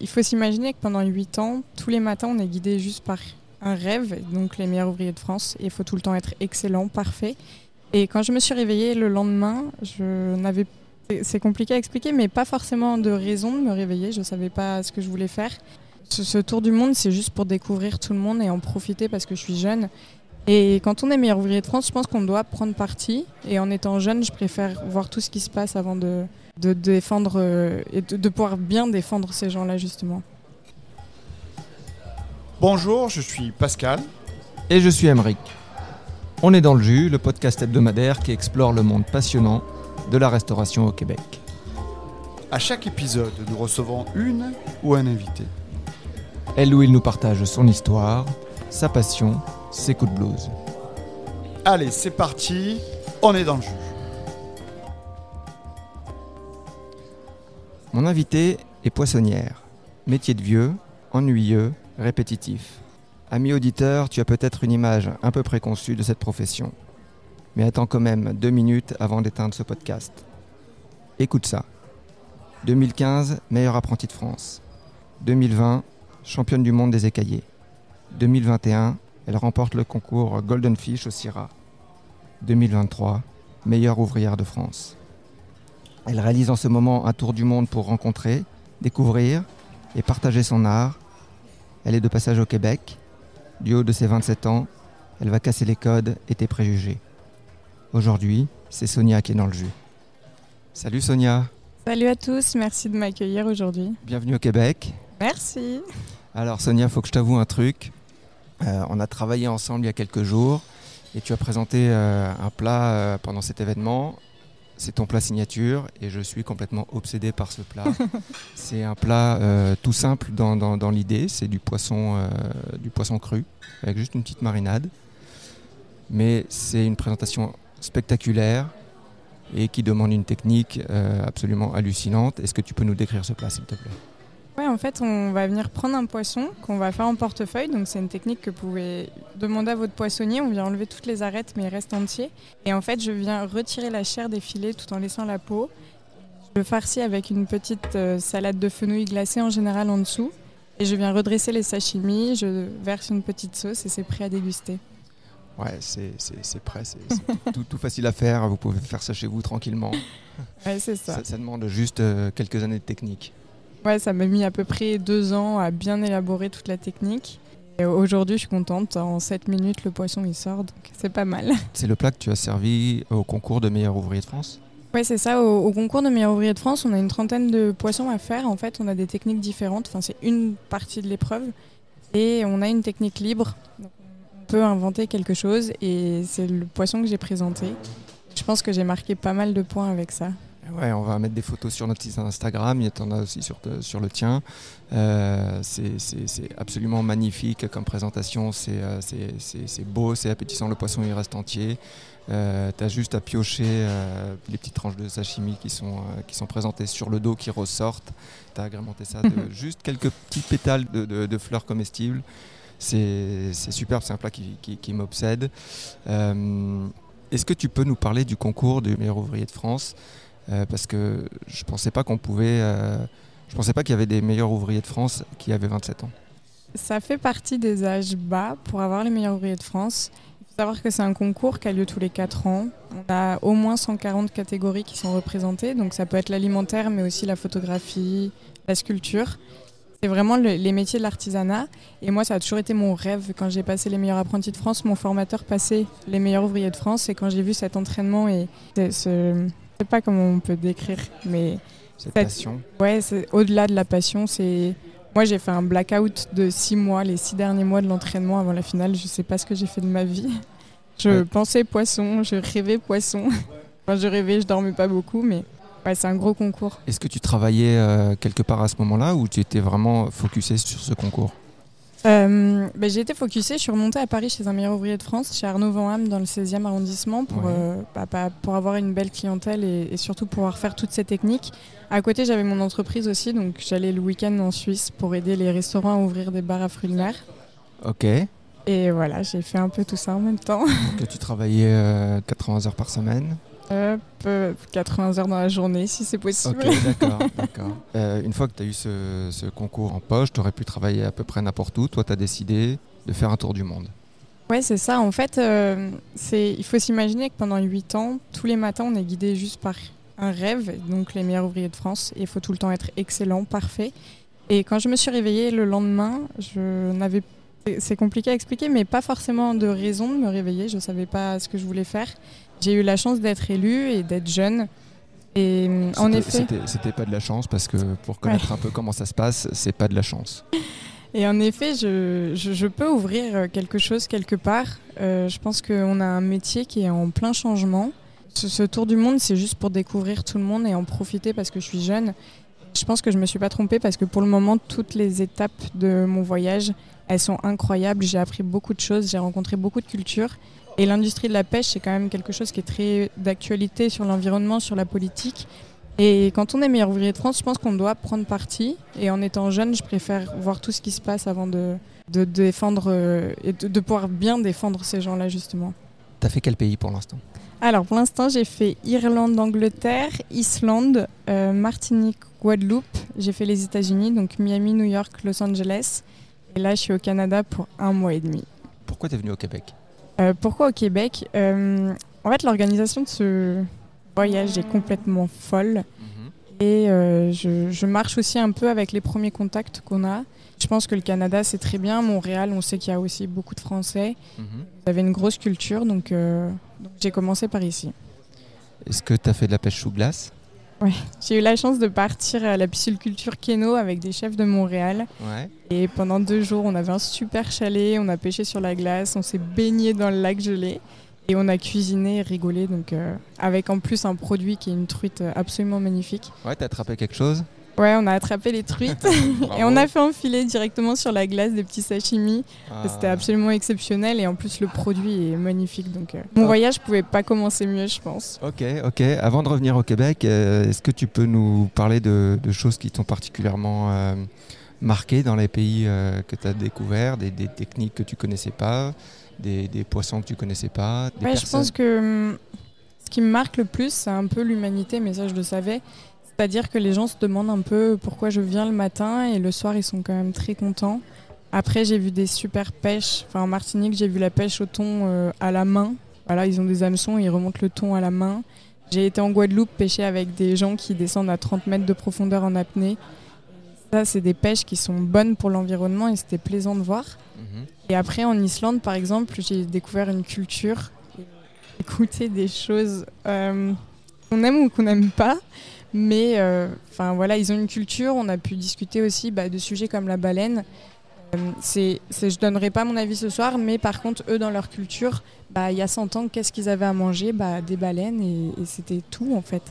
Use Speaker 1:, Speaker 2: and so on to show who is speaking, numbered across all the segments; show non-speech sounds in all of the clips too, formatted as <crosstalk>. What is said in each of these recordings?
Speaker 1: Il faut s'imaginer que pendant 8 ans, tous les matins, on est guidé juste par un rêve, donc les meilleurs ouvriers de France. Il faut tout le temps être excellent, parfait. Et quand je me suis réveillée le lendemain, je n'avais c'est compliqué à expliquer, mais pas forcément de raison de me réveiller. Je ne savais pas ce que je voulais faire. Ce, tour du monde, c'est juste pour découvrir tout le monde et en profiter parce que je suis jeune. Et quand on est meilleur ouvrier de France, je pense qu'on doit prendre parti. Et en étant jeune, je préfère voir tout ce qui se passe avant de, de défendre euh, et de, pouvoir bien défendre ces gens-là, justement.
Speaker 2: Bonjour, je suis Pascal.
Speaker 3: Et je suis Emeric. On est dans le jus, le podcast hebdomadaire qui explore le monde passionnant de la restauration au Québec.
Speaker 2: À chaque épisode, nous recevons une ou un invité.
Speaker 3: Elle ou il nous partage son histoire, sa passion, ses coups de blues.
Speaker 2: Allez, c'est parti, on est dans le jus.
Speaker 3: Mon invité est poissonnière. Métier de vieux, ennuyeux, répétitif. Ami auditeur, tu as peut-être une image un peu préconçue de cette profession. Mais attends quand même deux minutes avant d'éteindre ce podcast. Écoute ça. 2015, meilleur apprenti de France. 2020, championne du monde des écaillés. 2021, elle remporte le concours Golden Fish au CIRA. 2023, meilleure ouvrière de France. Elle réalise en ce moment un tour du monde pour rencontrer, découvrir et partager son art. Elle est de passage au Québec du haut de ses 27 ans, elle va casser les codes et tes préjugés. Aujourd'hui, c'est Sonia qui est dans le jus. Salut Sonia.
Speaker 1: Salut à tous, merci de m'accueillir aujourd'hui.
Speaker 3: Bienvenue au Québec.
Speaker 1: Merci.
Speaker 3: Alors Sonia, il faut que je t'avoue un truc. Euh, on a travaillé ensemble il y a quelques jours et tu as présenté euh, un plat euh, pendant cet événement c'est ton plat signature et je suis complètement obsédé par ce plat. <laughs> c'est un plat euh, tout simple dans, l'idée, c'est du poisson, euh, du poisson cru avec juste une petite marinade. Mais c'est une présentation spectaculaire et qui demande une technique euh, absolument hallucinante. Est-ce que tu peux nous décrire ce plat s'il te plaît?
Speaker 1: Ouais, en fait, on va venir prendre un poisson qu'on va faire en portefeuille. Donc, c'est une technique que vous pouvez demander à votre poissonnier. On vient enlever toutes les arêtes, mais il reste entier. Et en fait, je viens retirer la chair des filets tout en laissant la peau. Je le farcis avec une petite euh, salade de fenouil glacée en général en dessous. Et je viens redresser les sashimi. Je verse une petite sauce et c'est prêt à déguster.
Speaker 3: Ouais, c'est prêt, c'est tout, facile à faire. Vous pouvez faire ça chez vous tranquillement. <laughs>
Speaker 1: Ouais, c'est ça.
Speaker 3: ça. demande juste euh, quelques années de technique.
Speaker 1: Ouais, ça m'a mis à peu près deux ans à bien élaborer toute la technique. Et aujourd'hui, je suis contente. En 7 minutes, le poisson il sort, donc c'est pas mal. <laughs>
Speaker 3: C'est le plat que tu as servi au concours de meilleur ouvrier de France?
Speaker 1: Oui, c'est ça. Au, concours de meilleur ouvrier de France, on a une trentaine de poissons à faire. En fait, on a des techniques différentes. Enfin, c'est une partie de l'épreuve. Et on a une technique libre. on peut inventer quelque chose. Et c'est le poisson que j'ai présenté. Je pense que j'ai marqué pas mal de points avec ça.
Speaker 3: Ouais, on va mettre des photos sur notre site Instagram, il y en a aussi sur, sur le tien. Euh, c'est absolument magnifique comme présentation, euh, c'est beau, c'est appétissant, le poisson il reste entier. Euh, tu as juste à piocher les petites tranches de sashimi qui sont, qui sont présentées sur le dos qui ressortent. Tu as agrémenté ça de juste quelques petits pétales de, de, fleurs comestibles. C'est superbe, c'est un plat qui, qui, qui m'obsède. Est-ce que tu peux nous parler du concours du meilleur ouvrier de France? euh, parce que je pensais pas qu'on pouvait. Euh, je pensais pas qu'il y avait des meilleurs ouvriers de France qui avaient 27 ans.
Speaker 1: Ça fait partie des âges bas pour avoir les meilleurs ouvriers de France. Il faut savoir que c'est un concours qui a lieu tous les 4 ans. On a au moins 140 catégories qui sont représentées, donc ça peut être l'alimentaire, mais aussi la photographie, la sculpture. C'est vraiment les métiers de l'artisanat. Et moi, ça a toujours été mon rêve. Quand j'ai passé les meilleurs apprentis de France, mon formateur passait les meilleurs ouvriers de France. Et quand j'ai vu cet entraînement et ce, sais pas comment on peut décrire, mais
Speaker 3: cette, passion.
Speaker 1: Ouais, au-delà de la passion, c'est moi j'ai fait un blackout de six mois, les six derniers mois de l'entraînement avant la finale. Je sais pas ce que j'ai fait de ma vie. <laughs> Je pensais poisson, je rêvais poisson. <laughs> enfin, je rêvais, je dormais pas beaucoup, mais ouais, c'est un gros concours.
Speaker 3: Est-ce que tu travaillais euh, quelque part à ce moment-là ou tu étais vraiment focusé sur ce concours?
Speaker 1: Euh, ben, J'ai été focusée, je suis remontée à Paris chez un meilleur ouvrier de France, chez Arnaud Vanham dans le 16e arrondissement pour, euh, bah, pour avoir une belle clientèle et, surtout pouvoir faire toutes ces techniques. À côté, j'avais mon entreprise aussi, donc j'allais le week-end en Suisse pour aider les restaurants à ouvrir des bars à fruits de mer.
Speaker 3: Ok.
Speaker 1: Et voilà, j'ai fait un peu tout ça en même temps.
Speaker 3: que tu travaillais 80 euh, heures par semaine
Speaker 1: Hop, euh, 80 heures dans la journée si c'est possible.
Speaker 3: Ok, d'accord. <laughs> d'accord. Euh, une fois que tu as eu ce, ce concours en poche, tu aurais pu travailler à peu près n'importe où. Toi, tu as décidé de faire un tour du monde.
Speaker 1: Ouais, c'est ça. En fait, euh, c'est, il faut s'imaginer que pendant 8 ans, tous les matins, on est guidé juste par un rêve, donc les meilleurs ouvriers de France. Il faut tout le temps être excellent, parfait. Et quand je me suis réveillée le lendemain, je n'avais c'est compliqué à expliquer, mais pas forcément de raison de me réveiller. Je ne savais pas ce que je voulais faire. J'ai eu la chance d'être élue et d'être jeune. Et en
Speaker 3: C'était-
Speaker 1: effet,
Speaker 3: C'était pas de la chance parce que pour connaître un peu comment ça se passe, c'est pas de la chance. <laughs>
Speaker 1: Et en effet, je, je- je peux ouvrir euh, quelque chose quelque part. Euh, je pense qu'on a un métier qui est en plein changement. Ce, ce tour du monde, c'est juste pour découvrir tout le monde et en profiter parce que je suis jeune. Je pense que je me suis pas trompée parce que pour le moment, toutes les étapes de mon voyage, elles sont incroyables. J'ai appris beaucoup de choses, j'ai rencontré beaucoup de cultures. Et l'industrie de la pêche, c'est quand même quelque chose qui est très d'actualité sur l'environnement, sur la politique. Et quand on est meilleur ouvrier de France, je pense qu'on doit prendre parti. Et en étant jeune, je préfère voir tout ce qui se passe avant de, de défendre euh, et de, de pouvoir bien défendre ces gens-là, justement.
Speaker 3: T'as fait quel pays pour l'instant?
Speaker 1: Alors, pour l'instant, j'ai fait Irlande, Angleterre, Islande, euh, Martinique, Guadeloupe. J'ai fait les États-Unis, donc Miami, New York, Los Angeles. Et là, je suis au Canada pour un mois et demi.
Speaker 3: Pourquoi t'es venu au Québec?
Speaker 1: Euh, pourquoi au Québec Euh, En fait, l'organisation de ce voyage est complètement folle. Et euh, je, je marche aussi un peu avec les premiers contacts qu'on a. Je pense que le Canada, c'est très bien. Montréal, on sait qu'il y a aussi beaucoup de Français.
Speaker 3: Mhm.
Speaker 1: Vous avez une grosse culture, donc, euh, donc j'ai commencé par ici.
Speaker 3: Est-ce que t'as fait de la pêche sous glace?
Speaker 1: J'ai eu la chance de partir à la pisciculture Keno avec des chefs de Montréal.
Speaker 3: Ouais.
Speaker 1: Et pendant deux jours, on avait un super chalet, on a pêché sur la glace, on s'est baigné dans le lac gelé. Et on a cuisiné et rigolé, donc euh, avec en plus un produit qui est une truite absolument magnifique.
Speaker 3: Ouais, t'as attrapé quelque chose?
Speaker 1: Ouais, on a attrapé les truites <laughs> et on a fait enfiler directement sur la glace des petits sashimi.
Speaker 3: Ah.
Speaker 1: C'était absolument exceptionnel et en plus le produit est magnifique. Donc euh, mon
Speaker 3: Ah.
Speaker 1: voyage pouvait pas commencer mieux, je pense.
Speaker 3: Ok, ok. Avant de revenir au Québec, euh, est-ce que tu peux nous parler de, de choses qui t'ont particulièrement euh, marqué dans les pays euh, que tu as découverts, des, des techniques que tu connaissais pas, des, des poissons que tu connaissais pas des
Speaker 1: Ouais, je
Speaker 3: personnes?
Speaker 1: pense que hum, ce qui me marque le plus, c'est un peu l'humanité, mais ça je le savais. C'est-à-dire que les gens se demandent un peu pourquoi je viens le matin et le soir ils sont quand même très contents. Après j'ai vu des super pêches. Enfin en Martinique j'ai vu la pêche au thon euh, à la main. Voilà ils ont des hameçons, ils remontent le thon à la main. J'ai été en Guadeloupe pêcher avec des gens qui descendent à 30 mètres de profondeur en apnée. Ça c'est des pêches qui sont bonnes pour l'environnement et c'était plaisant de voir.
Speaker 3: Mhm.
Speaker 1: Et après, en Islande, par exemple, j'ai découvert une culture, écouter des choses euh, qu'on aime ou qu'on n'aime pas. Mais euh, enfin voilà, ils ont une culture. On a pu discuter aussi bah, de sujets comme la baleine. Euh, c'est, c'est- je donnerai pas mon avis ce soir, mais par contre, eux, dans leur culture, bah, il y a 100 ans, qu'est-ce qu'ils avaient à manger? Bah, Des baleines, et, et c'était tout en fait.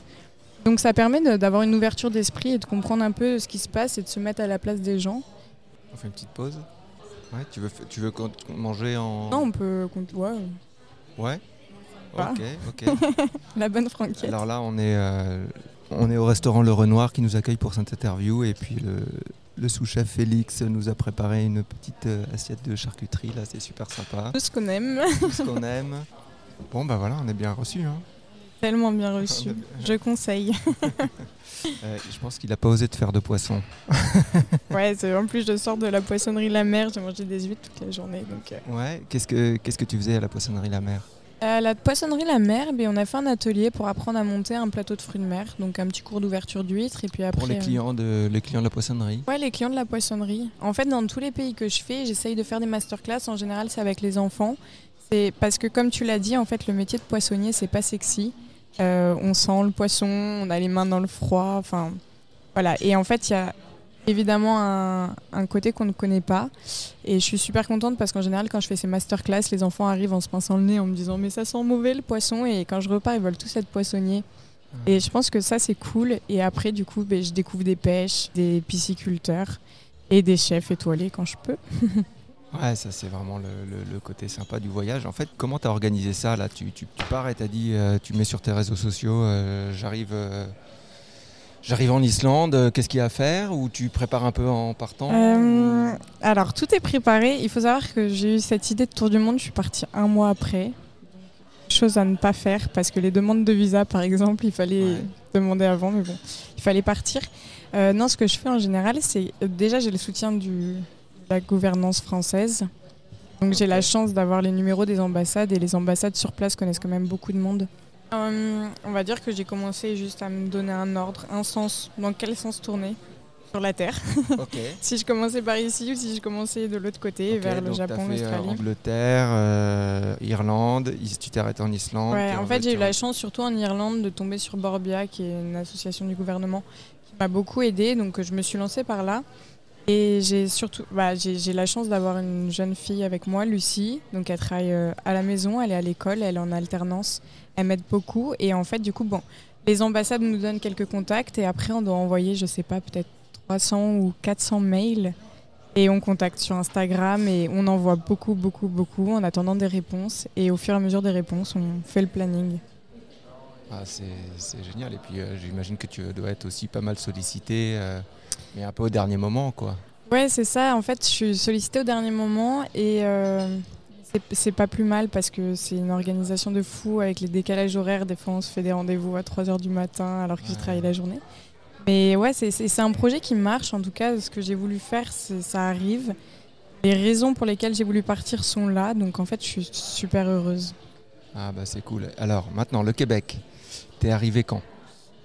Speaker 1: Donc ça permet de- d'avoir une ouverture d'esprit et de comprendre un peu ce qui se passe et de se mettre à la place des gens.
Speaker 3: On fait une petite pause Ouais, tu veux, tu veux manger en.
Speaker 1: Non, on peut. ouais,
Speaker 3: Ouais. Ok, ok. <laughs>
Speaker 1: la bonne franquette.
Speaker 3: Alors là, on est, euh, on est au restaurant Le Renoir qui nous accueille pour cette interview. Et puis le, le sous-chef Félix nous a préparé une petite euh, assiette de charcuterie. Là, c'est super sympa.
Speaker 1: Tout ce qu'on aime,
Speaker 3: Tout ce qu'on aime. Bon, bah voilà, on est bien reçu. Hein.
Speaker 1: tellement bien reçu. <laughs> Je conseille. <laughs>
Speaker 3: Euh, je pense qu'il a pas osé te faire de poisson. <laughs>
Speaker 1: Ouais, en plus je sors de la poissonnerie La Mer, j'ai mangé des huîtres toute la journée. Donc, euh.
Speaker 3: Ouais. Qu'est-ce que qu'est-ce que tu faisais à la poissonnerie La Mer?
Speaker 1: À la poissonnerie La Mer, ben, on a fait un atelier pour apprendre à monter un plateau de fruits de mer, donc un petit cours d'ouverture d'huîtres et puis après.
Speaker 3: Pour les
Speaker 1: euh,
Speaker 3: clients de les clients de la poissonnerie.
Speaker 1: Ouais, les clients de la poissonnerie. En fait, dans tous les pays que je fais, j'essaye de faire des masterclass. En général, c'est avec les enfants. C'est parce que, comme tu l'as dit, en fait, le métier de poissonnier, c'est pas sexy. Euh, on sent le poisson, on a les mains dans le froid. Enfin, voilà. Et en fait, il y a évidemment un, un côté qu'on ne connaît pas. Et je suis super contente parce qu'en général, quand je fais ces masterclass, les enfants arrivent en se pinçant le nez en me disant Mais ça sent mauvais le poisson. Et quand je repars, ils veulent tous être poissonniers. Et je pense que ça, c'est cool. Et après, du coup, ben, je découvre des pêches, des pisciculteurs et des chefs étoilés quand je peux. <laughs>
Speaker 3: Ouais, ça c'est vraiment le, le- le côté sympa du voyage. En fait, comment tu as organisé ça là? Tu, tu, tu pars et tu as dit, euh, tu mets sur tes réseaux sociaux, euh, j'arrive euh, j'arrive en Islande, euh, qu'est-ce qu'il y a à faire? Ou tu prépares un peu en partant?
Speaker 1: Euh, alors, tout est préparé. Il faut savoir que j'ai eu cette idée de tour du monde. Je suis partie un mois après. Je choses à ne pas faire parce que les demandes de visa, par exemple, il fallait
Speaker 3: Ouais.
Speaker 1: demander avant, mais bon, il fallait partir. Euh, non, ce que je fais en général, c'est déjà j'ai le soutien du, de la gouvernance française. Donc j'ai la chance d'avoir les numéros des ambassades et les ambassades sur place connaissent quand même beaucoup de monde. Euh, on va dire que j'ai commencé juste à me donner un ordre, un sens, dans quel sens tourner sur la Terre. <laughs> Si je commençais par ici ou si je commençais de l'autre côté, vers le Japon,
Speaker 3: euh,
Speaker 1: l'Australie.
Speaker 3: Angleterre, euh, Irlande, tu t'es arrêté en Islande.
Speaker 1: Ouais,
Speaker 3: t'es
Speaker 1: en fait, j'ai eu la chance, surtout en Irlande, de tomber sur Borbia, qui est une association du gouvernement, qui m'a beaucoup aidée. Donc, je me suis lancée par là. Et j'ai surtout, bah, j'ai la chance d'avoir une jeune fille avec moi, Lucie. Donc, elle travaille euh, à la maison, elle est à l'école, elle est en alternance. Elle m'aide beaucoup. Et en fait, du coup, bon, les ambassades nous donnent quelques contacts. Et après, on doit envoyer, je sais pas, peut-être 300 ou 400 mails. Et on contacte sur Instagram et on envoie beaucoup, beaucoup, beaucoup en attendant des réponses. Et au fur et à mesure des réponses, on fait le planning.
Speaker 3: Ah, c'est génial. Et puis euh, j'imagine que tu dois être aussi pas mal sollicité, euh, mais un peu au dernier moment, quoi.
Speaker 1: Ouais, c'est ça. En fait, je suis sollicitée au dernier moment et euh, c'est- pas plus mal parce que c'est une organisation de fou avec les décalages horaires. Des fois, on se fait des rendez-vous à 3h du matin alors que
Speaker 3: Ouais.
Speaker 1: travaillé la journée. Mais ouais, c'est- un projet qui marche. En tout cas, ce que j'ai voulu faire, ça arrive. Les raisons pour lesquelles j'ai voulu partir sont là. Donc en fait, je suis super heureuse.
Speaker 3: Ah bah c'est cool. Alors maintenant, le Québec. T'es arrivé quand?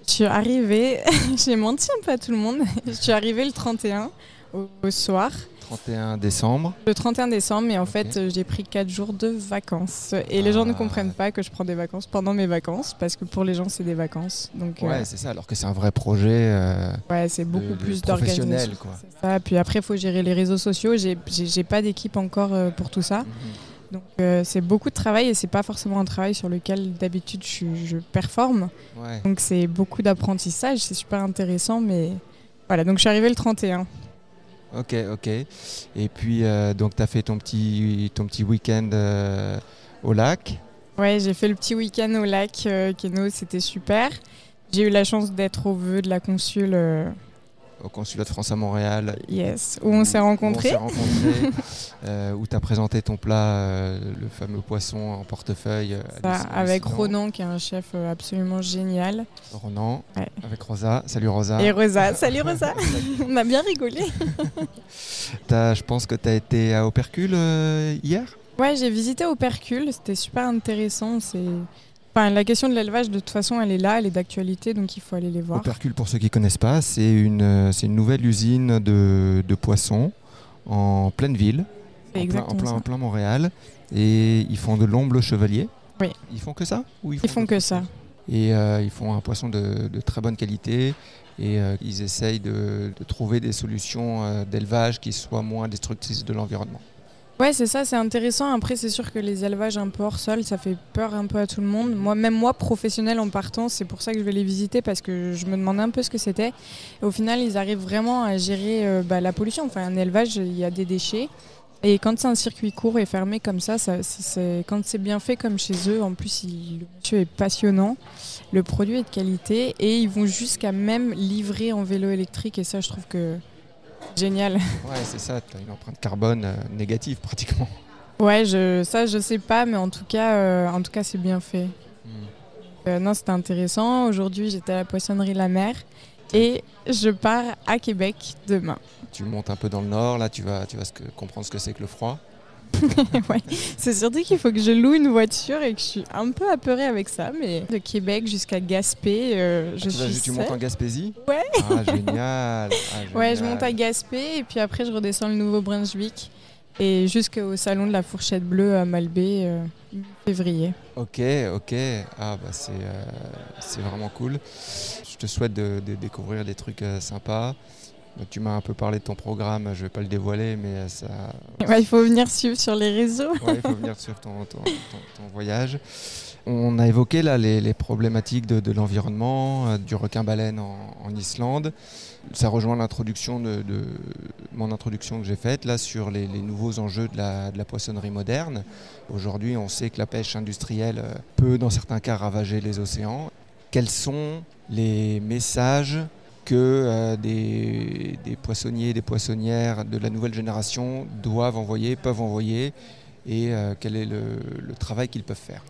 Speaker 1: Je suis arrivée, <laughs> j'ai menti un peu à tout le monde. Je suis arrivée le 31 au, au soir.
Speaker 3: 31 décembre.
Speaker 1: Le 31 décembre, mais en fait, euh, j'ai pris 4 jours de vacances. Et les gens ne
Speaker 3: Ah.
Speaker 1: comprennent pas que je prends des vacances pendant mes vacances, parce que pour les gens, c'est des vacances. Donc, euh,
Speaker 3: Ouais, c'est ça. Alors que c'est un vrai projet. euh,
Speaker 1: ouais, c'est beaucoup
Speaker 3: de-
Speaker 1: plus d'organisation. Puis après, il faut gérer les réseaux sociaux. J'ai pas d'équipe encore euh, pour tout ça.
Speaker 3: mhm.
Speaker 1: Donc, euh, c'est beaucoup de travail et c'est pas forcément un travail sur lequel d'habitude je, performe.
Speaker 3: Ouais.
Speaker 1: Donc, c'est beaucoup d'apprentissage. C'est super intéressant, mais voilà. Donc, je suis arrivée le 31.
Speaker 3: Ok, ok. Et puis euh, donc t'as fait ton petit ton petit week-end euh, au lac?
Speaker 1: Ouais, j'ai fait le petit week-end au lac Keno, c'était super. J'ai eu la chance d'être au vœu de la consul,
Speaker 3: au consulat de France à Montréal.
Speaker 1: yes, où on s'est
Speaker 3: Où
Speaker 1: rencontrés.
Speaker 3: on s'est rencontrés, <laughs> euh, où tu as présenté ton plat, euh, le fameux poisson en portefeuille. euh,
Speaker 1: Ça, avec. Ronan, qui est un chef absolument génial.
Speaker 3: Ronan,
Speaker 1: Ouais.
Speaker 3: avec Rosa. Salut Rosa.
Speaker 1: Et Rosa, salut <laughs> Rosa <laughs> On a bien rigolé.
Speaker 3: Je pense que tu as été à Opercule euh, hier?
Speaker 1: Ouais, j'ai visité Opercule, c'était super intéressant. C'est... Enfin, la question de l'élevage, de toute façon, elle est là, elle est d'actualité, donc il faut aller les voir.
Speaker 3: Opercule, pour ceux qui ne connaissent pas, c'est une, euh, c'est une nouvelle usine de, de poissons en pleine ville, en plein, en,
Speaker 1: exactement
Speaker 3: plein,
Speaker 1: ça.
Speaker 3: en plein Montréal. Et ils font de l'omble chevalier.
Speaker 1: Oui.
Speaker 3: Ils font que ça ou
Speaker 1: Ils font que ça.
Speaker 3: Et euh, ils font un poisson de, de très bonne qualité. Et euh, ils essayent de, de trouver des solutions euh, d'élevage qui soient moins destructrices de l'environnement.
Speaker 1: Ouais, c'est ça, c'est intéressant. Après, c'est sûr que les élevages un peu hors sol, ça fait peur un peu à tout le monde. Moi, même moi, professionnel en partant, c'est pour ça que je vais les visiter parce que je me demandais un peu ce que c'était. Au final, ils arrivent vraiment à gérer euh, bah, la pollution. Enfin, un élevage, il y a des déchets. Et quand c'est un circuit court et fermé comme ça, quand c'est bien fait comme chez eux, en plus, le monsieur est passionnant, le produit est de qualité et ils vont jusqu'à même livrer en vélo électrique. Et ça, je trouve que génial.
Speaker 3: Ouais, c'est ça, tu as une empreinte carbone euh, négative pratiquement.
Speaker 1: Ouais, je, ça je sais pas, mais en tout cas, euh, en tout cas c'est bien fait. Euh, non, c'était intéressant. Aujourd'hui, j'étais à la poissonnerie La Mer et je pars à Québec demain.
Speaker 3: Tu montes un peu dans le nord, là tu vas, tu vas comprendre ce que c'est que le froid. <laughs>
Speaker 1: Ouais. C'est surtout qu'il faut que je loue une voiture et que je suis un peu apeurée avec ça, mais de Québec jusqu'à Gaspé, euh, je
Speaker 3: Ah, tu, vas-
Speaker 1: suis
Speaker 3: tu montes en. Gaspésie
Speaker 1: Ouais.
Speaker 3: Ah, génial. Ah, <laughs>
Speaker 1: Ouais, je monte à Gaspé et puis après je redescends le Nouveau-Brunswick et jusqu'au salon de la fourchette bleue à Malbé, euh, février.
Speaker 3: Ok, ok. Ah, bah c'est euh, vraiment cool. Je te souhaite de, de découvrir des trucs euh, sympas. Donc, tu m'as un peu parlé de ton programme, je vais pas le dévoiler, mais ça, <laughs>
Speaker 1: Ouais, il faut venir suivre sur les réseaux.
Speaker 3: Ouais, il faut venir sur ton, ton- ton- ton voyage. On a évoqué là les, les problématiques de, de l'environnement, euh, du requin-baleine en, en Islande. Ça rejoint l'introduction de, de- mon introduction que j'ai faite là sur les, les nouveaux enjeux de la, de la poissonnerie moderne. Aujourd'hui, on sait que la pêche industrielle euh, peut, dans certains cas, ravager les océans. Quels sont les messages que euh, des, des poissonniers, des poissonnières de la nouvelle génération doivent envoyer, peuvent envoyer, et euh, quel est le, travail qu'ils peuvent faire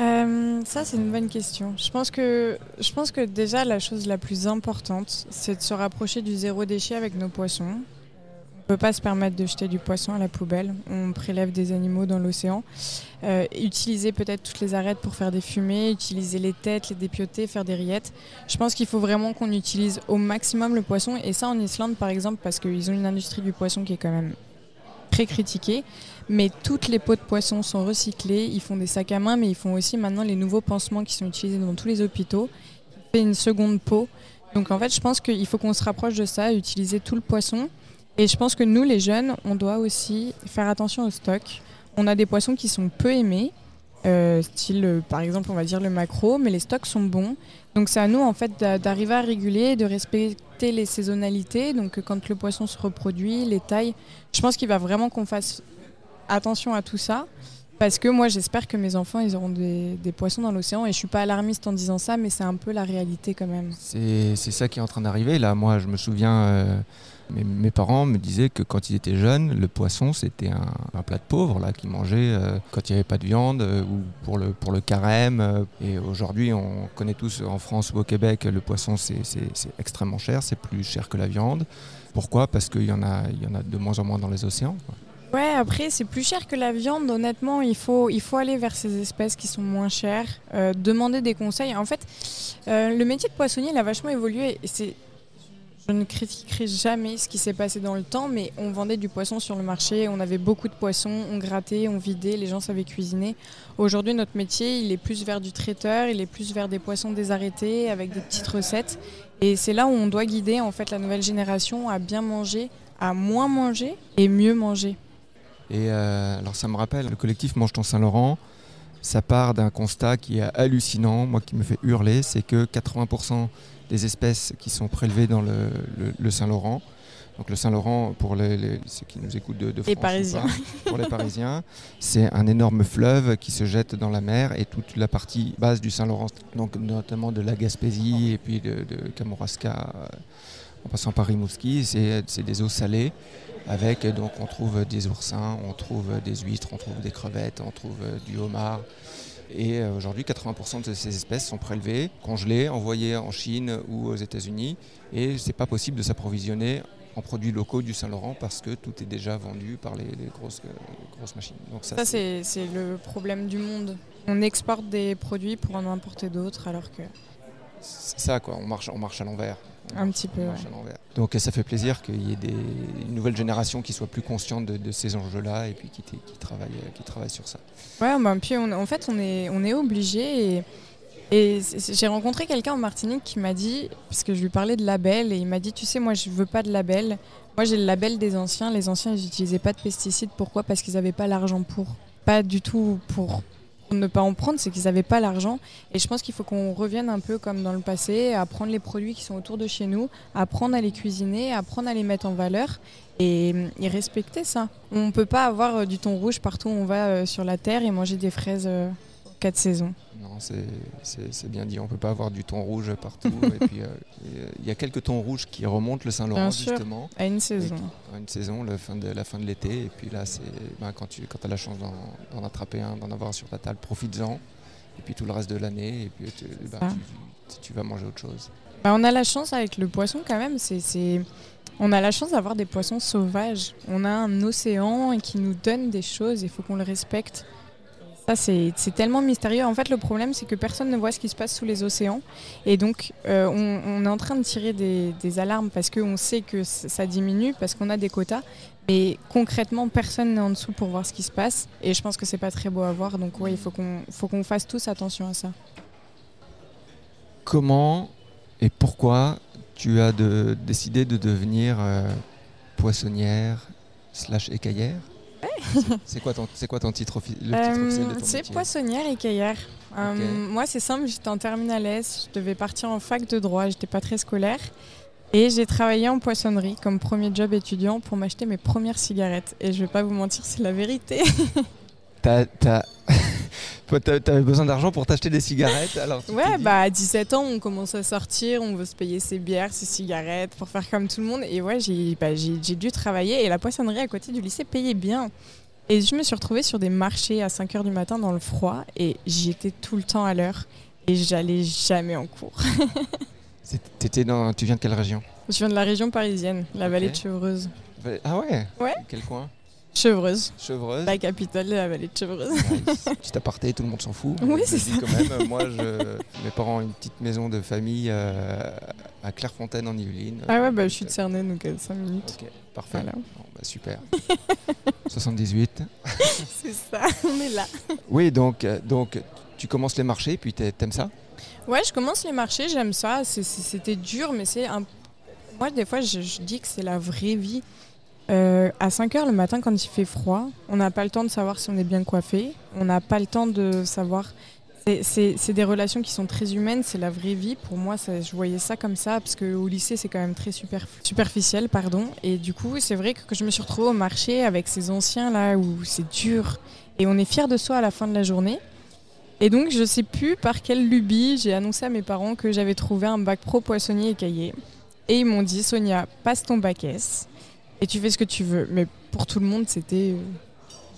Speaker 1: Euh, ça, c'est une bonne question. Je pense, que, je pense que déjà, la chose la plus importante, c'est de se rapprocher du zéro déchet avec nos poissons. On ne peut pas se permettre de jeter du poisson à la poubelle. On prélève des animaux dans l'océan. Euh, utiliser peut-être toutes les arêtes pour faire des fumées, utiliser les têtes, les dépioter, faire des rillettes. Je pense qu'il faut vraiment qu'on utilise au maximum le poisson. Et ça, en Islande, par exemple, parce qu'ils ont une industrie du poisson qui est quand même très critiquée. Mais toutes les peaux de poisson sont recyclées. Ils font des sacs à main, mais ils font aussi maintenant les nouveaux pansements qui sont utilisés dans tous les hôpitaux. Ils font une seconde peau. Donc en fait, je pense qu'il faut qu'on se rapproche de ça, utiliser tout le poisson. Et je pense que nous, les jeunes, on doit aussi faire attention au stock. On a des poissons qui sont peu aimés, euh, style euh, par exemple on va dire le macro, mais les stocks sont bons. Donc c'est à nous en fait d'arriver à réguler, de respecter les saisonnalités. Donc quand le poisson se reproduit, les tailles, je pense qu'il va vraiment qu'on fasse attention à tout ça. Parce que moi, j'espère que mes enfants, ils auront des, poissons dans l'océan. Et je suis pas alarmiste en disant ça, mais c'est un peu la réalité quand même.
Speaker 3: C'est ça qui est en train d'arriver. Là, moi, je me souviens, euh, mes, parents me disaient que quand ils étaient jeunes, le poisson, c'était un, plat de pauvre là, qu'ils mangeaient euh, quand il n'y avait pas de viande euh, ou pour le, pour le carême. Et aujourd'hui, on connaît tous en France ou au Québec, le poisson, c'est extrêmement cher. C'est plus cher que la viande. Pourquoi? Parce qu'il y, en a, y en a de moins en moins dans les océans.
Speaker 1: Ouais, après, c'est plus cher que la viande. Honnêtement, il faut, il faut aller vers ces espèces qui sont moins chères, euh, demander des conseils. En fait, euh, le métier de poissonnier, il a vachement évolué. Je ne critiquerai jamais ce qui s'est passé dans le temps, mais on vendait du poisson sur le marché, on avait beaucoup de poissons, on grattait, on vidait, les gens savaient cuisiner. Aujourd'hui, notre métier, il est plus vers du traiteur, il est plus vers des poissons désarrêtés avec des petites recettes. Et c'est là où on doit guider en fait la nouvelle génération à bien manger, à moins manger et mieux manger.
Speaker 3: Et euh, alors ça me rappelle, le collectif Mange ton Saint-Laurent, ça part d'un constat qui est hallucinant, moi qui me fait hurler, c'est que 80% des espèces qui sont prélevées dans le, Saint-Laurent, donc le Saint-Laurent, pour les, ceux qui nous écoutent de, de
Speaker 1: France, Parisiens.
Speaker 3: pour les Parisiens, c'est un énorme fleuve qui se jette dans la mer et toute la partie basse du Saint-Laurent, donc notamment de la Gaspésie et puis de, de Kamouraska, euh, en passant par Rimouski, c'est des eaux salées avec donc on trouve des oursins, on trouve des huîtres, on trouve des crevettes, on trouve du homard. Et euh, aujourd'hui, 80% de ces espèces sont prélevées, congelées, envoyées en Chine ou aux États-Unis. Et ce n'est pas possible de s'approvisionner en produits locaux du Saint-Laurent parce que tout est déjà vendu par les, grosses, grosses, machines.
Speaker 1: Donc ça, c'est le problème du monde. On exporte des produits pour en importer d'autres alors que...
Speaker 3: C'est ça, quoi. On marche, on marche à l'envers.
Speaker 1: Un petit peu.
Speaker 3: Donc ça fait plaisir qu'il y ait des, une nouvelle génération qui soit plus consciente de, ces enjeux-là et puis qui, qui, travaille, qui travaille sur ça.
Speaker 1: Ouais, bah, puis en fait on est, on est obligé et, et j'ai rencontré quelqu'un en Martinique qui m'a dit, parce que je lui parlais de label et il m'a dit, tu sais, moi je veux pas de label. Moi j'ai le label des anciens. Les anciens ils n'utilisaient pas de pesticides. Pourquoi? Parce qu'ils n'avaient pas l'argent pour. Pas du tout pour ne pas en prendre, c'est qu'ils n'avaient pas l'argent. Et je pense qu'il faut qu'on revienne un peu comme dans le passé, à prendre les produits qui sont autour de chez nous, apprendre à les cuisiner, apprendre à les mettre en valeur et, respecter ça. On ne peut pas avoir euh, du thon rouge partout où on va euh, sur la terre et manger des fraises euh, quatre saisons.
Speaker 3: C'est bien dit. On ne peut pas avoir du thon rouge partout. <laughs> et puis, il y a quelques thons rouges qui remontent le Saint-Laurent, justement.
Speaker 1: À une saison.
Speaker 3: à une saison, la fin de, la fin de l'été. Et puis là, ben, quand tu quand as la chance d'en attraper un, d'en avoir sur ta table, profites-en. Et puis tout le reste de l'année. Et puis tu, ben, tu, vas manger autre chose.
Speaker 1: Bah, on a la chance avec le poisson quand même. C'est. On a la chance d'avoir des poissons sauvages. On a un océan qui nous donne des choses, il faut qu'on le respecte. Ça, c'est tellement mystérieux. En fait, le problème, c'est que personne ne voit ce qui se passe sous les océans. Et donc, euh, on, est en train de tirer des, alarmes parce qu'on sait que ça diminue, parce qu'on a des quotas. Mais concrètement, personne n'est en dessous pour voir ce qui se passe. Et je pense que c'est pas très beau à voir. Donc, ouais, il faut qu'on fasse tous attention à ça.
Speaker 3: Comment et pourquoi tu as décidé de devenir euh, poissonnière slash écaillère? <laughs> c'est quoi, ton, quoi ton titre, le
Speaker 1: euh, C'est poissonnière et caillère. Euh, moi, c'est simple, j'étais en terminale S, je devais partir en fac de droit, j'étais pas très scolaire. Et j'ai travaillé en poissonnerie comme premier job étudiant pour m'acheter mes premières cigarettes. Et je vais pas vous mentir, c'est la vérité. <laughs>
Speaker 3: T'as T'avais besoin d'argent pour t'acheter des cigarettes alors
Speaker 1: Ouais, bah à 17 ans, on commence à sortir, on veut se payer ses bières, ses cigarettes pour faire comme tout le monde. Et ouais, j'ai bah, dû travailler et la poissonnerie à côté du lycée payait bien. Et je me suis retrouvée sur des marchés à 5 h du matin dans le froid et j'y étais tout le temps à l'heure et j'allais jamais en cours. <laughs>
Speaker 3: T'étais dans, tu viens de quelle région?
Speaker 1: Je viens de la région parisienne, la vallée de Chevreuse.
Speaker 3: Ah ouais?
Speaker 1: Ouais.
Speaker 3: Quel coin?
Speaker 1: Chevreuse,
Speaker 3: Chevreuse.
Speaker 1: la capitale de la vallée de Chevreuse.
Speaker 3: Nice. <laughs> Petit aparté, tout le monde s'en fout.
Speaker 1: Oui, c'est ça.
Speaker 3: quand même. euh, <laughs> Moi, je, mes parents ont une petite maison de famille euh, à Clairefontaine en Yvelines.
Speaker 1: Ah ouais, bah, je suis de Cernay, donc à 5 minutes.
Speaker 3: Ok, parfait.
Speaker 1: Voilà.
Speaker 3: Bon, bah, super. <laughs> 78.
Speaker 1: C'est ça, on est là.
Speaker 3: Oui, donc, euh, donc tu commences les marchés, puis t'a- t'aimes ça?
Speaker 1: Ouais, je commence les marchés, j'aime ça. C'était dur, mais c'est un. Moi, des fois, je, je dis que c'est la vraie vie. Euh, à 5 h le matin, quand il fait froid, on n'a pas le temps de savoir si on est bien coiffé. On n'a pas le temps de savoir. c'est- des relations qui sont très humaines, c'est la vraie vie. Pour moi, je voyais ça comme ça, parce qu'au lycée, c'est quand même très super, superficiel. pardon. Et du coup, c'est vrai que, je me suis retrouvée au marché avec ces anciens là où c'est dur. Et on est fier de soi à la fin de la journée. Et donc, je sais plus par quelle lubie, j'ai annoncé à mes parents que j'avais trouvé un bac pro poissonnier et cahier. Et ils m'ont dit, Sonia, passe ton bac S et tu fais ce que tu veux. Mais pour tout le monde, c'était. euh,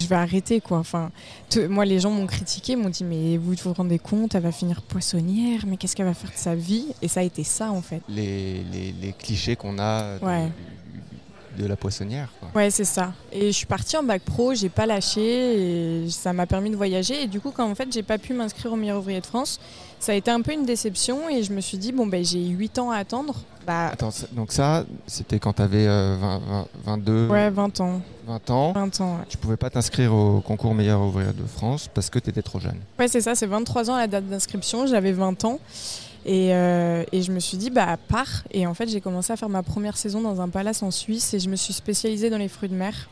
Speaker 1: je vais arrêter, quoi. Enfin, te- moi, les gens m'ont critiqué, m'ont dit, mais vous vous rendez compte, elle va finir poissonnière, mais qu'est-ce qu'elle va faire de sa vie? Et ça a été ça, en fait.
Speaker 3: les, les, les clichés qu'on a de,
Speaker 1: Ouais.
Speaker 3: de la poissonnière. quoi.
Speaker 1: Ouais, c'est ça. Et je suis partie en bac pro, j'ai pas lâché et ça m'a permis de voyager. Et du coup, quand en fait j'ai pas pu m'inscrire au meilleur ouvrier de France, ça a été un peu une déception et je me suis dit, bon, ben j'ai 8 ans à attendre. Bah,
Speaker 3: Attends, donc ça, c'était quand tu avais 22,
Speaker 1: ouais, 20 ans.
Speaker 3: 20 ans.
Speaker 1: 20 ans, ouais.
Speaker 3: Tu pouvais pas t'inscrire au concours meilleur ouvrier de France parce que tu étais trop jeune.
Speaker 1: Ouais, c'est ça, c'est 23 ans à la date d'inscription, j'avais 20 ans. Et, euh, et je me suis dit, bah, pars. Et en fait, j'ai commencé à faire ma première saison dans un palace en Suisse et je me suis spécialisée dans les fruits de mer.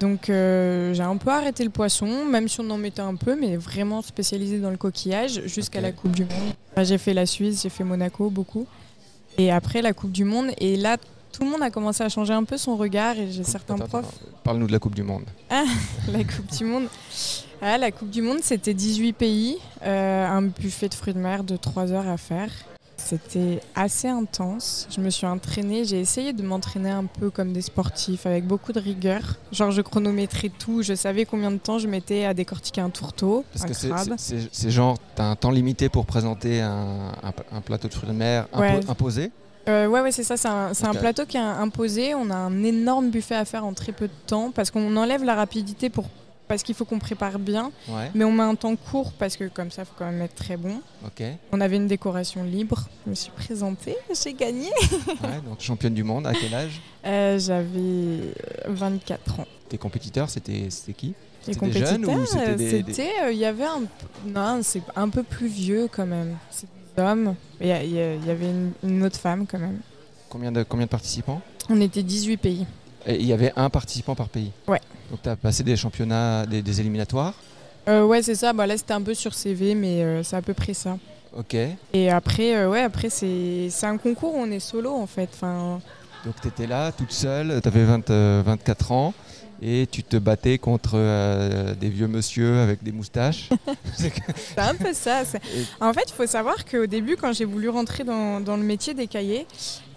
Speaker 1: Donc euh, j'ai un peu arrêté le poisson, même si on en mettait un peu, mais vraiment spécialisé dans le coquillage jusqu'à la Coupe du Monde. Enfin, j'ai fait la Suisse, j'ai fait Monaco beaucoup. Et après la Coupe du Monde, et là tout le monde a commencé à changer un peu son regard et j'ai certains
Speaker 3: Attends,
Speaker 1: profs.
Speaker 3: Parle-nous de la Coupe du Monde. <laughs>
Speaker 1: La Coupe du Monde. Ah, la Coupe du Monde, c'était 18 pays, euh, un buffet de fruits de mer de 3 heures à faire. C'était assez intense. Je me suis entraînée, j'ai essayé de m'entraîner un peu comme des sportifs, avec beaucoup de rigueur. Genre, je chronométrais tout, je savais combien de temps je mettais à décortiquer un tourteau,
Speaker 3: Parce
Speaker 1: un
Speaker 3: que c'est-
Speaker 1: crabe.
Speaker 3: genre, tu as un temps limité pour présenter un, un- un plateau de fruits de mer
Speaker 1: Ouais.
Speaker 3: imposé?
Speaker 1: Euh, ouais, ouais, c'est ça. C'est un, plateau qui est imposé. On a un énorme buffet à faire en très peu de temps parce qu'on enlève la rapidité pour parce qu'il faut qu'on prépare bien,
Speaker 3: Ouais.
Speaker 1: mais on met un temps court parce que comme ça, il faut quand même être très bon. On avait une décoration libre. Je me suis présentée, j'ai gagné. <laughs>
Speaker 3: Ouais, donc championne du monde, à quel âge?
Speaker 1: Euh, J'avais 24 ans.
Speaker 3: Tes compétiteurs, c'était qui?
Speaker 1: Les
Speaker 3: des ou c'était des- des-
Speaker 1: euh, il y avait un, non, c'est un peu plus vieux quand même. C'est des hommes. Il y, avait une, une autre femme quand même.
Speaker 3: combien de, combien de participants?
Speaker 1: On était 18 pays.
Speaker 3: Et il y avait un participant par pays?
Speaker 1: Ouais.
Speaker 3: Donc tu as passé des championnats, des, des éliminatoires.
Speaker 1: Euh, ouais, c'est ça. Bah, là, c'était un peu sur CV, mais euh, c'est à peu près ça.
Speaker 3: Ok.
Speaker 1: Et après, euh, ouais, après c'est un concours on est solo en fait. Enfin,
Speaker 3: Donc tu étais là, toute seule, tu avais 24 ans et tu te battais contre euh, des vieux monsieur avec des moustaches. <laughs> C'est
Speaker 1: un peu ça. En fait, il faut savoir qu'au début, quand j'ai voulu rentrer dans, dans le métier des cahiers,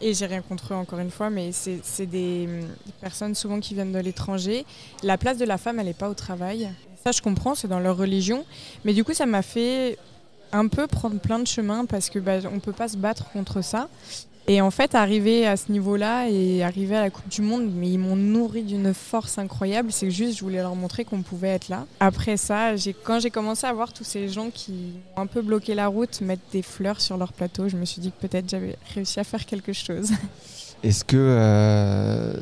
Speaker 1: et j'ai rien contre eux encore une fois, mais c'est des, des personnes souvent qui viennent de l'étranger, la place de la femme, elle n'est pas au travail. Ça, je comprends, c'est dans leur religion. Mais du coup, ça m'a fait un peu prendre plein de chemins parce que bah, on peut pas se battre contre ça. Et en fait, arriver à ce niveau-là et arriver à la Coupe du Monde, mais ils m'ont nourri d'une force incroyable. C'est juste, je voulais leur montrer qu'on pouvait être là. Après ça, quand j'ai commencé à voir tous ces gens qui ont un peu bloqué la route, mettre des fleurs sur leur plateau, je me suis dit que peut-être j'avais réussi à faire quelque chose. <laughs>
Speaker 3: Est-ce que euh,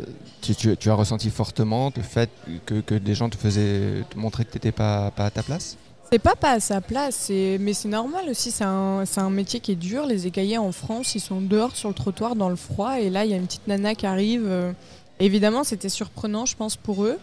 Speaker 3: tu, as ressenti fortement le fait que, des gens te faisaient te montrer que tu n'étais pas à ta place?
Speaker 1: C'est pas à sa place, mais c'est normal aussi. C'est un, métier qui est dur. Les écaillés en France, ils sont dehors sur le trottoir dans le froid. Et là, il y a une petite nana qui arrive. euh, Évidemment, c'était surprenant, je pense, pour eux.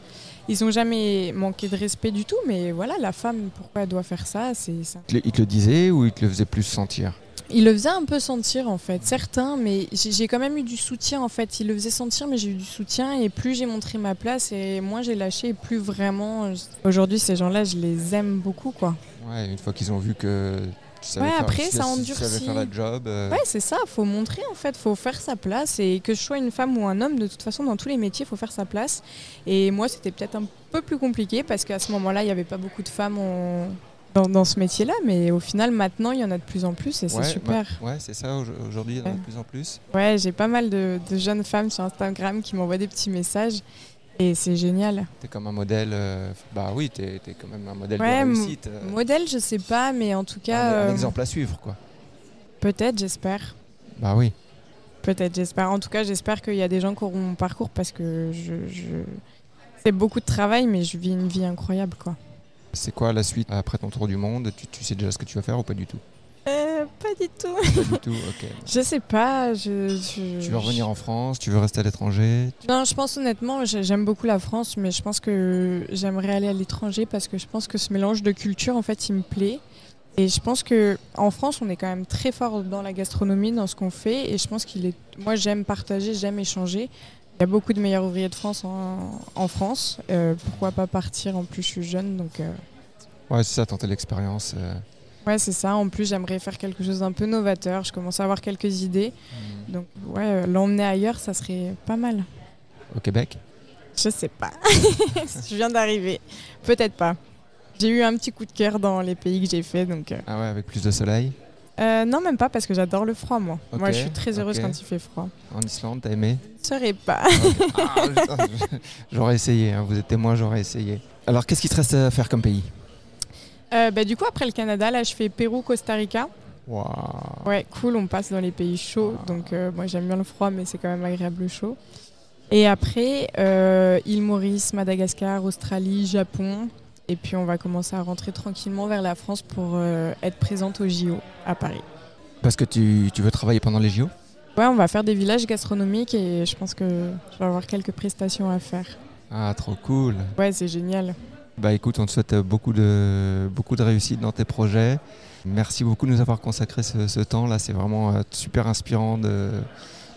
Speaker 1: Ils n'ont jamais manqué de respect du tout. Mais voilà, la femme, pourquoi elle doit faire ça C'est ça.
Speaker 3: Te le- disaient ou ils te le faisaient plus sentir?
Speaker 1: Il le faisait un peu sentir en fait, certains, mais j'ai quand même eu du soutien en fait. Il le faisait sentir, mais j'ai eu du soutien et plus j'ai montré ma place et moins j'ai lâché et plus vraiment. euh, Aujourd'hui, ces gens-là, je les aime beaucoup quoi.
Speaker 3: Ouais, une fois qu'ils ont vu que
Speaker 1: Ouais,
Speaker 3: faire-
Speaker 1: après,
Speaker 3: si-
Speaker 1: ça
Speaker 3: si
Speaker 1: endurcit.
Speaker 3: faire la job. euh,
Speaker 1: Ouais, c'est ça, faut montrer en fait, faut faire sa place et que je sois une femme ou un homme, de toute façon, dans tous les métiers, faut faire sa place. Et moi, c'était peut-être un peu plus compliqué parce qu'à ce moment-là, il n'y avait pas beaucoup de femmes en- dans, dans ce métier-là, mais au final, maintenant, il y en a de plus en plus et c'est
Speaker 3: ouais,
Speaker 1: super.
Speaker 3: ma- Ouais, c'est ça. au- Aujourd'hui, il y en a de plus en plus.
Speaker 1: Ouais, j'ai pas mal de, de jeunes femmes sur Instagram qui m'envoient des petits messages et c'est génial.
Speaker 3: T'es comme un modèle. euh, Bah oui, t'es es quand même un modèle
Speaker 1: Ouais,
Speaker 3: de réussite. euh,
Speaker 1: Modèle, je sais pas, mais en tout
Speaker 3: un,
Speaker 1: cas,
Speaker 3: un
Speaker 1: euh,
Speaker 3: exemple à suivre, quoi.
Speaker 1: peut-être, j'espère.
Speaker 3: Bah oui.
Speaker 1: Peut-être, j'espère. En tout cas, j'espère qu'il y a des gens qui auront mon parcours parce que je, je- c'est beaucoup de travail, mais je vis une vie incroyable, quoi.
Speaker 3: C'est quoi la suite après ton tour du monde? Tu, tu sais déjà ce que tu vas faire ou pas du tout?
Speaker 1: Euh, pas du tout.
Speaker 3: Pas du <laughs> tout, ok.
Speaker 1: Je sais pas. Je, je-
Speaker 3: Tu veux revenir en France? Tu veux rester à l'étranger?
Speaker 1: Non, je pense honnêtement, j'ai- j'aime beaucoup la France, mais je pense que j'aimerais aller à l'étranger parce que je pense que ce mélange de culture, en fait, il me plaît. Et je pense que en France, on est quand même très fort dans la gastronomie, dans ce qu'on fait. Et je pense qu'il est. Moi, j'aime partager, j'aime échanger. Il y a beaucoup de meilleurs ouvriers de France en, en France. Euh, pourquoi pas partir En plus, je suis jeune, donc. euh,
Speaker 3: Ouais, c'est ça, tenter l'expérience. euh,
Speaker 1: Ouais, c'est ça. En plus, j'aimerais faire quelque chose d'un peu novateur. Je commence à avoir quelques idées. Donc, ouais, l'emmener ailleurs, ça serait pas mal.
Speaker 3: Au Québec?
Speaker 1: Je sais pas. <laughs> je viens d'arriver. Peut-être pas. J'ai eu un petit coup de cœur dans les pays que j'ai fait, donc.
Speaker 3: Ah ouais, avec plus de soleil?
Speaker 1: Euh, non, même pas parce que j'adore le froid, moi. Moi, je suis très heureuse quand il fait froid.
Speaker 3: En Islande, t'as aimé <laughs>
Speaker 1: Je serais pas.
Speaker 3: Ah, J'aurais essayé, hein, vous êtes témoin, j'aurais essayé. Alors, qu'est-ce qui te reste à faire comme pays
Speaker 1: Euh, bah, du coup, après le Canada, là, je fais Pérou, Costa Rica.
Speaker 3: Waouh
Speaker 1: Ouais, cool, on passe dans les pays chauds. Donc, euh, moi, j'aime bien le froid, mais c'est quand même agréable le chaud. Et après, île Maurice, Madagascar, Australie, Japon. Et puis, on va commencer à rentrer tranquillement vers la France pour euh, être présente au JO à Paris.
Speaker 3: Parce que tu, tu veux travailler pendant les JO
Speaker 1: Ouais, on va faire des villages gastronomiques et je pense que je vais avoir quelques prestations à faire.
Speaker 3: Ah, trop cool
Speaker 1: Ouais, c'est génial.
Speaker 3: Bah écoute, on te souhaite beaucoup de, beaucoup de réussite dans tes projets. Merci beaucoup de nous avoir consacré ce, ce temps là. C'est vraiment euh, super inspirant de,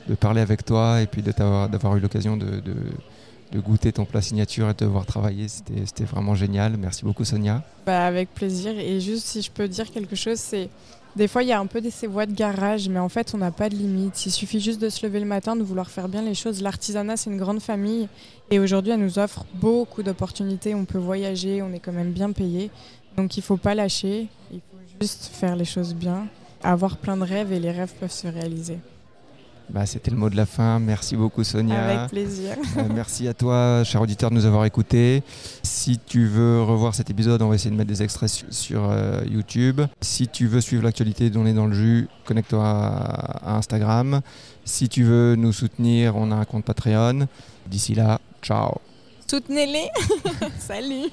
Speaker 3: de parler avec toi et puis d'avoir eu l'occasion de, de, de goûter ton plat signature et de voir travailler. C'était vraiment génial. Merci beaucoup Sonia.
Speaker 1: Bah, avec plaisir. Et juste si je peux dire quelque chose, c'est des fois il y a un peu des ces voies de garage, mais en fait on n'a pas de limite. Il suffit juste de se lever le matin, de vouloir faire bien les choses. L'artisanat c'est une grande famille et aujourd'hui elle nous offre beaucoup d'opportunités. On peut voyager, on est quand même bien payé. Donc il faut pas lâcher, il faut juste faire les choses bien, avoir plein de rêves et les rêves peuvent se réaliser.
Speaker 3: Bah, C'était le mot de la fin. Merci beaucoup Sonia.
Speaker 1: Avec plaisir.
Speaker 3: Euh, merci à toi, cher auditeur, de nous avoir écoutés. Si tu veux revoir cet épisode, on va essayer de mettre des extraits su- sur euh, YouTube. Si tu veux suivre l'actualité dont on est dans le jus, connecte-toi à, à Instagram. Si tu veux nous soutenir, on a un compte Patreon. D'ici là, ciao
Speaker 1: Soutenez-les. <laughs> Salut.